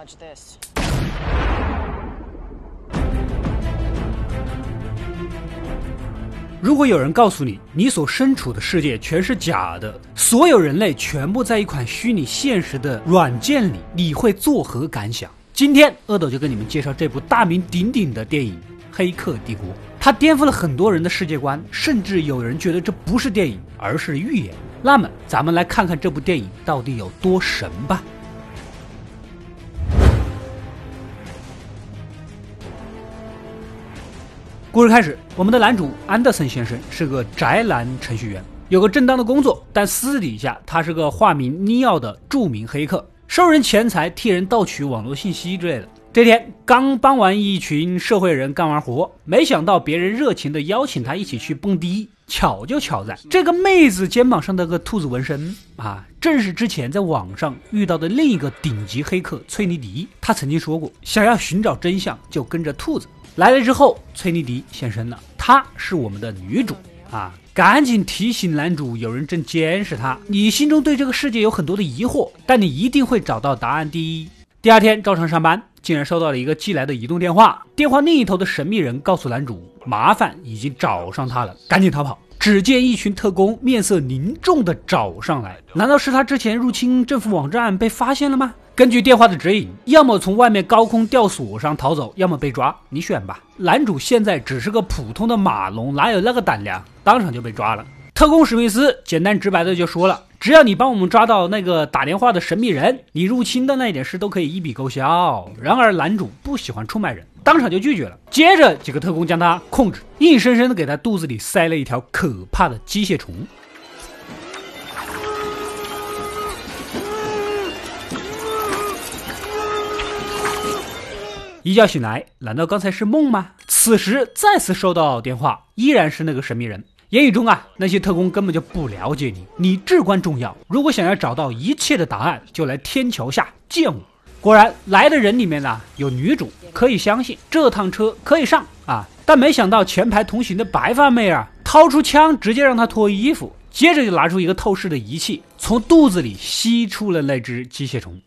dodge this. 如果有人告诉你，你所身处的世界全是假的，所有人类全部在一款虚拟现实的软件里，你会作何感想？今天，阿斗就跟你们介绍这部大名鼎鼎的电影《黑客帝国》，它颠覆了很多人的世界观，甚至有人觉得这不是电影，而是预言。那么，咱们来看看这部电影到底有多神吧。故事开始，我们的男主安德森先生是个宅男程序员，有个正当的工作，但私底下他是个化名尼奥的著名黑客，收人钱财，替人盗取网络信息之类的。这天刚帮完一群社会人干完活，没想到别人热情的邀请他一起去蹦迪。巧就巧在这个妹子肩膀上的个兔子纹身啊，正是之前在网上遇到的另一个顶级黑客崔妮迪。他曾经说过，想要寻找真相，就跟着兔子。来了之后，崔妮迪现身了，她是我们的女主啊！赶紧提醒男主，有人正监视他。你心中对这个世界有很多的疑惑，但你一定会找到答案。第一，第二天照常上班，竟然收到了一个寄来的移动电话，电话另一头的神秘人告诉男主，麻烦已经找上他了，赶紧逃跑。只见一群特工面色凝重地找上来，难道是他之前入侵政府网站被发现了吗？根据电话的指引，要么从外面高空吊索上逃走，要么被抓，你选吧。男主现在只是个普通的马龙，哪有那个胆量？当场就被抓了。特工史密斯简单直白的就说了：“只要你帮我们抓到那个打电话的神秘人，你入侵的那点事都可以一笔勾销。”然而男主不喜欢出卖人，当场就拒绝了。接着几个特工将他控制，硬生生的给他肚子里塞了一条可怕的机械虫。一觉醒来，难道刚才是梦吗？此时再次收到电话，依然是那个神秘人。言语中啊，那些特工根本就不了解你，你至关重要。如果想要找到一切的答案，就来天桥下见我。果然，来的人里面呢有女主，可以相信这趟车可以上啊。但没想到前排同行的白发妹儿掏出枪，直接让他脱衣服，接着就拿出一个透视的仪器，从肚子里吸出了那只机械虫。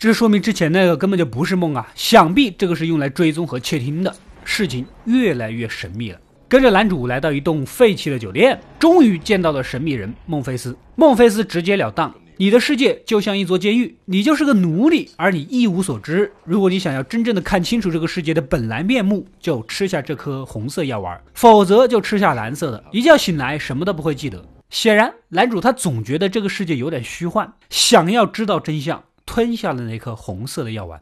这说明之前那个根本就不是梦啊！想必这个是用来追踪和窃听的。事情越来越神秘了。跟着男主来到一栋废弃的酒店，终于见到了神秘人孟菲斯。孟菲斯直截了当：“你的世界就像一座监狱，你就是个奴隶，而你一无所知。如果你想要真正的看清楚这个世界的本来面目，就吃下这颗红色药丸，否则就吃下蓝色的。一觉醒来，什么都不会记得。”显然，男主他总觉得这个世界有点虚幻，想要知道真相。吞下了那颗红色的药丸，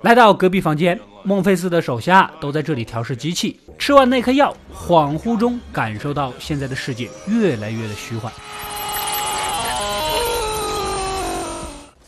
来到隔壁房间，孟菲斯的手下都在这里调试机器。吃完那颗药，恍惚中感受到现在的世界越来越的虚幻。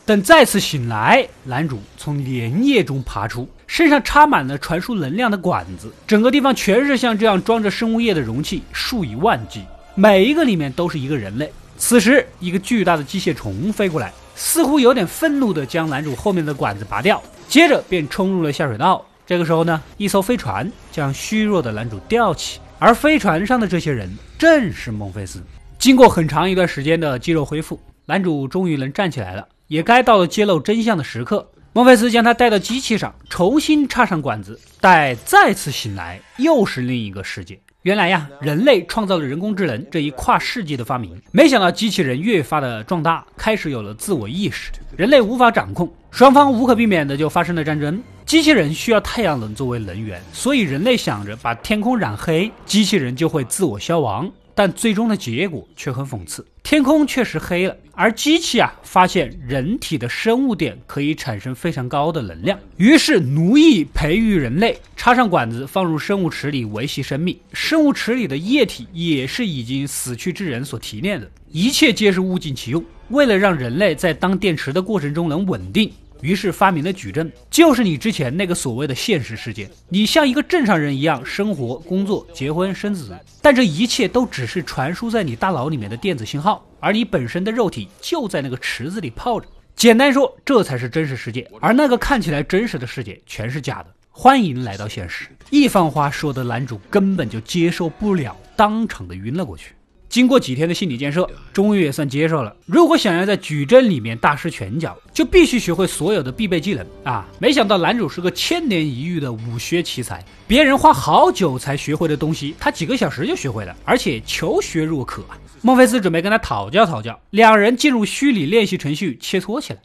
等再次醒来，男主从莲叶中爬出，身上插满了传输能量的管子，整个地方全是像这样装着生物液的容器，数以万计，每一个里面都是一个人类。此时，一个巨大的机械虫飞过来，似乎有点愤怒地将男主后面的管子拔掉，接着便冲入了下水道。这个时候呢，一艘飞船将虚弱的男主吊起，而飞船上的这些人正是孟菲斯。经过很长一段时间的肌肉恢复，男主终于能站起来了，也该到了揭露真相的时刻。孟菲斯将他带到机器上，重新插上管子，待再次醒来，又是另一个世界。原来呀，人类创造了人工智能这一跨世纪的发明，没想到机器人越发的壮大，开始有了自我意识，人类无法掌控，双方无可避免的就发生了战争。机器人需要太阳能作为能源，所以人类想着把天空染黑，机器人就会自我消亡。但最终的结果却很讽刺，天空确实黑了，而机器啊发现人体的生物点可以产生非常高的能量，于是奴役培育人类，插上管子放入生物池里维系生命，生物池里的液体也是已经死去之人所提炼的，一切皆是物尽其用，为了让人类在当电池的过程中能稳定。于是发明了矩阵，就是你之前那个所谓的现实世界。你像一个正常人一样生活、工作、结婚、生子，但这一切都只是传输在你大脑里面的电子信号，而你本身的肉体就在那个池子里泡着。简单说，这才是真实世界，而那个看起来真实的世界全是假的。欢迎来到现实。一番话说的男主根本就接受不了，当场的晕了过去。经过几天的心理建设，终于也算接受了。如果想要在矩阵里面大施拳脚，就必须学会所有的必备技能啊！没想到男主是个千年一遇的武学奇才，别人花好久才学会的东西，他几个小时就学会了，而且求学若渴啊。孟菲斯准备跟他讨教讨教，两人进入虚拟练习程序切磋起来。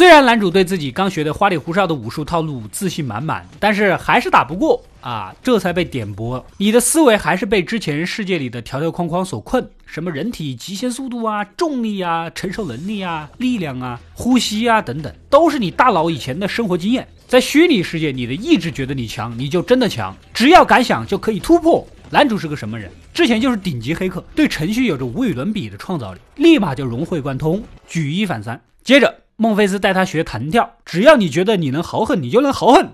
虽然男主对自己刚学的花里胡哨的武术套路自信满满，但是还是打不过啊！这才被点拨，你的思维还是被之前世界里的条条框框所困。什么人体极限速度啊、重力啊、承受能力啊、力量啊、呼吸啊等等，都是你大脑以前的生活经验。在虚拟世界，你的意志觉得你强，你就真的强，只要敢想就可以突破。男主是个什么人？之前就是顶级黑客，对程序有着无与伦比的创造力，立马就融会贯通，举一反三。接着。孟菲斯带他学弹跳，只要你觉得你能豪横，你就能豪横。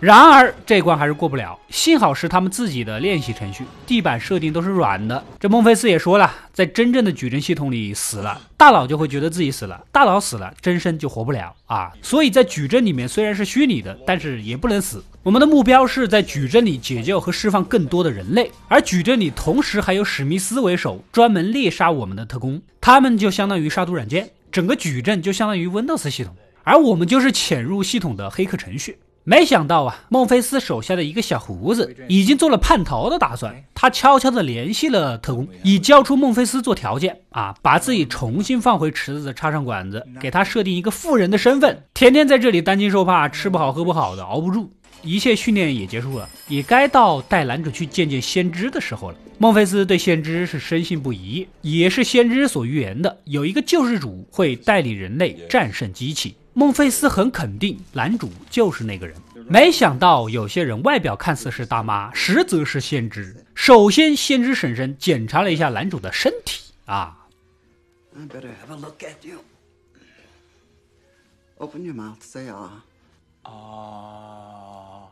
然而这关还是过不了，幸好是他们自己的练习程序，地板设定都是软的。这孟菲斯也说了，在真正的矩阵系统里死了，大脑就会觉得自己死了，大脑死了，真身就活不了啊。所以在矩阵里面虽然是虚拟的，但是也不能死。我们的目标是在矩阵里解救和释放更多的人类，而矩阵里同时还有史密斯为首，专门猎杀我们的特工，他们就相当于杀毒软件，整个矩阵就相当于 Windows 系统，而我们就是潜入系统的黑客程序。没想到啊，孟菲斯手下的一个小胡子已经做了叛逃的打算。他悄悄地联系了特工，以交出孟菲斯做条件啊，把自己重新放回池子，插上管子，给他设定一个富人的身份，天天在这里担惊受怕，吃不好喝不好的，熬不住。一切训练也结束了，也该到带男主去见见先知的时候了。孟菲斯对先知是深信不疑，也是先知所预言的，有一个救世主会带领人类战胜机器。孟菲斯很肯定，男主就是那个人。没想到，有些人外表看似是大妈，实则是先知。首先，先知婶婶检查了一下男主的身体啊。啊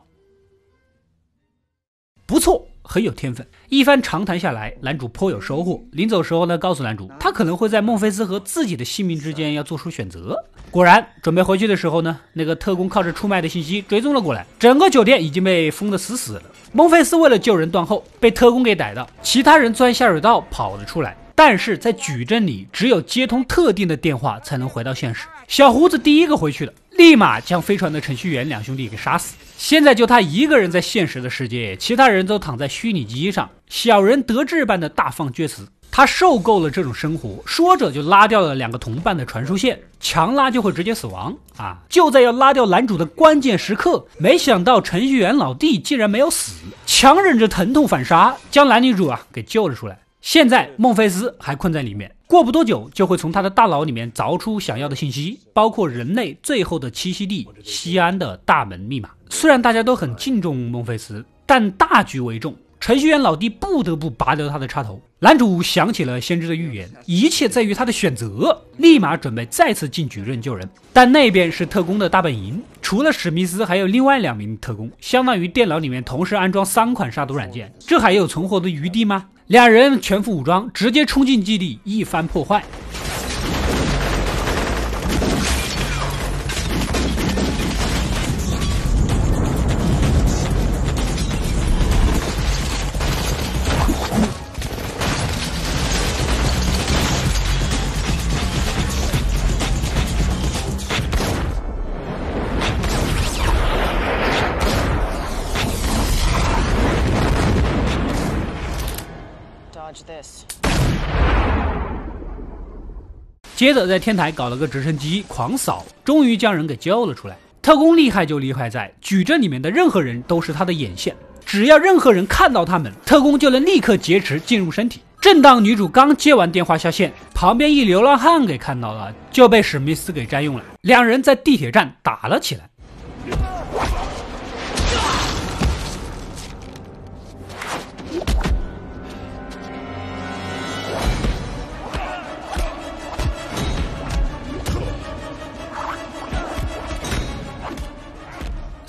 不错。很有天分，一番长谈下来，男主颇有收获。临走时候呢，告诉男主，他可能会在孟菲斯和自己的性命之间要做出选择。果然，准备回去的时候呢，那个特工靠着出卖的信息追踪了过来，整个酒店已经被封得死死的。孟菲斯为了救人断后，被特工给逮到，其他人钻下水道跑了出来。但是在矩阵里，只有接通特定的电话才能回到现实。小胡子第一个回去的，立马将飞船的程序员两兄弟给杀死。现在就他一个人在现实的世界，其他人都躺在虚拟机上，小人得志般的大放厥词。他受够了这种生活，说着就拉掉了两个同伴的传输线，强拉就会直接死亡啊！就在要拉掉男主的关键时刻，没想到程序员老弟竟然没有死，强忍着疼痛反杀，将男女主啊给救了出来。现在孟菲斯还困在里面，过不多久就会从他的大脑里面凿出想要的信息，包括人类最后的栖息地西安的大门密码。虽然大家都很敬重孟菲斯，但大局为重，程序员老弟不得不拔掉他的插头。男主想起了先知的预言，一切在于他的选择，立马准备再次进矩阵救人。但那边是特工的大本营，除了史密斯，还有另外两名特工，相当于电脑里面同时安装三款杀毒软件，这还有存活的余地吗？两人全副武装，直接冲进基地，一番破坏。接着在天台搞了个直升机狂扫，终于将人给救了出来。特工厉害就厉害在矩阵里面的任何人都是他的眼线，只要任何人看到他们，特工就能立刻劫持进入身体。正当女主刚接完电话下线，旁边一流浪汉给看到了，就被史密斯给占用了。两人在地铁站打了起来。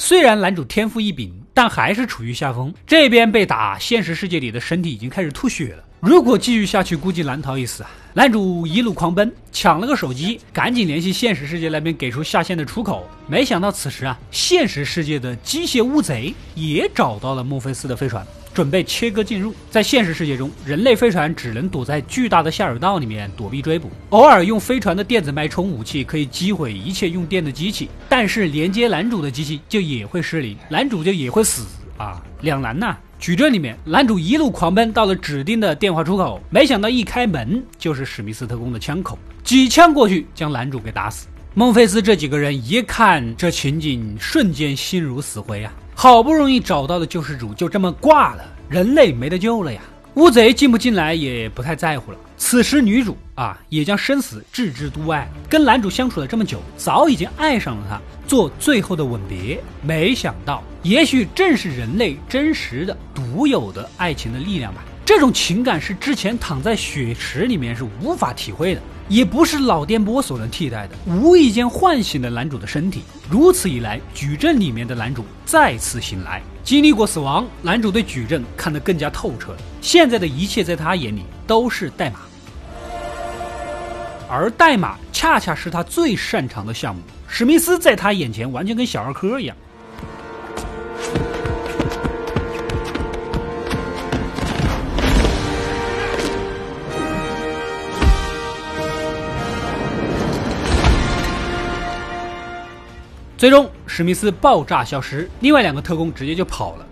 虽然男主天赋异禀，但还是处于下风。这边被打，现实世界里的身体已经开始吐血了。如果继续下去，估计难逃一死啊！男主一路狂奔，抢了个手机，赶紧联系现实世界那边给出下线的出口。没想到此时啊，现实世界的机械乌贼也找到了墨菲斯的飞船，准备切割进入。在现实世界中，人类飞船只能躲在巨大的下水道里面躲避追捕，偶尔用飞船的电子脉冲武器可以击毁一切用电的机器，但是连接男主的机器就也会失灵，男主就也会死。啊，两难呐！矩阵里面，男主一路狂奔到了指定的电话出口，没想到一开门就是史密斯特工的枪口，几枪过去将男主给打死。孟菲斯这几个人一看这情景，瞬间心如死。灰啊！好不容易找到的救世主就这么挂了，人类没得救了呀！乌贼进不进来也不太在乎了。此时女主啊，也将生死置之度外，跟男主相处了这么久，早已经爱上了他，做最后的吻别。没想到。也许正是人类真实的、独有的爱情的力量吧。这种情感是之前躺在血池里面是无法体会的，也不是脑电波所能替代的。无意间唤醒了男主的身体，如此一来，矩阵里面的男主再次醒来。经历过死亡，男主对矩阵看得更加透彻了。现在的一切在他眼里都是代码，而代码恰恰是他最擅长的项目。史密斯在他眼前完全跟小儿科一样。最终，史密斯爆炸消失，另外两个特工直接就跑了。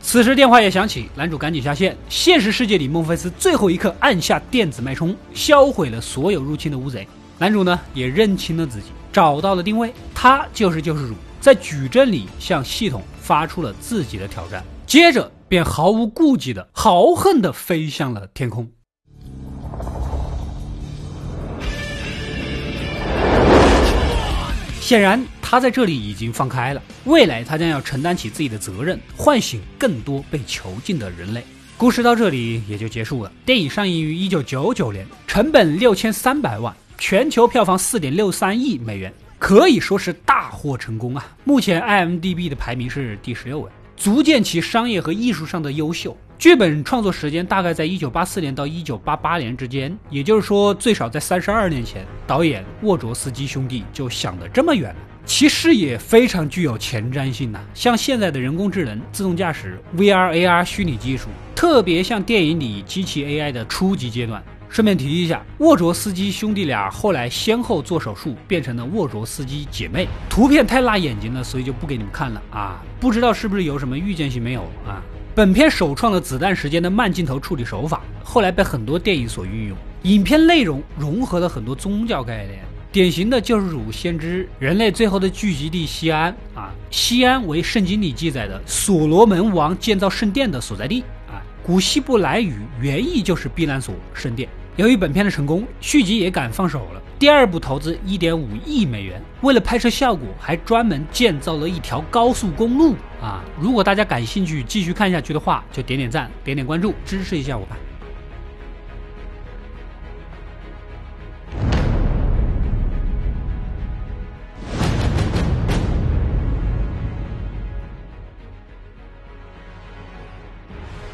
此时电话也响起，男主赶紧下线。现实世界里，孟菲斯最后一刻按下电子脉冲，销毁了所有入侵的乌贼。男主呢也认清了自己，找到了定位，他就是救世主，在矩阵里向系统发出了自己的挑战，接着便毫无顾忌的豪横的飞向了天空。显然，他在这里已经放开了。未来，他将要承担起自己的责任，唤醒更多被囚禁的人类。故事到这里也就结束了。电影上映于一九九九年，成本六千三百万，全球票房四点六三亿美元，可以说是大获成功啊！目前 IMDB 的排名是第十六位，足见其商业和艺术上的优秀。剧本创作时间大概在一九八四年到一九八八年之间，也就是说，最少在三十二年前，导演沃卓斯基兄弟就想得这么远。其视野非常具有前瞻性呐，像现在的人工智能、自动驾驶、VR、AR 虚拟技术，特别像电影里机器 AI 的初级阶段。顺便提一下，沃卓斯基兄弟俩后来先后做手术，变成了沃卓斯基姐妹。图片太辣眼睛了，所以就不给你们看了啊！不知道是不是有什么预见性没有啊？本片首创了子弹时间的慢镜头处理手法，后来被很多电影所运用。影片内容融合了很多宗教概念，典型的救世主、先知、人类最后的聚集地西安啊，西安为圣经里记载的所罗门王建造圣殿的所在地啊。古希伯来语原意就是避难所、圣殿。由于本片的成功，续集也敢放手了。第二部投资一点五亿美元，为了拍摄效果，还专门建造了一条高速公路啊！如果大家感兴趣继续看下去的话，就点点赞，点点关注，支持一下我吧。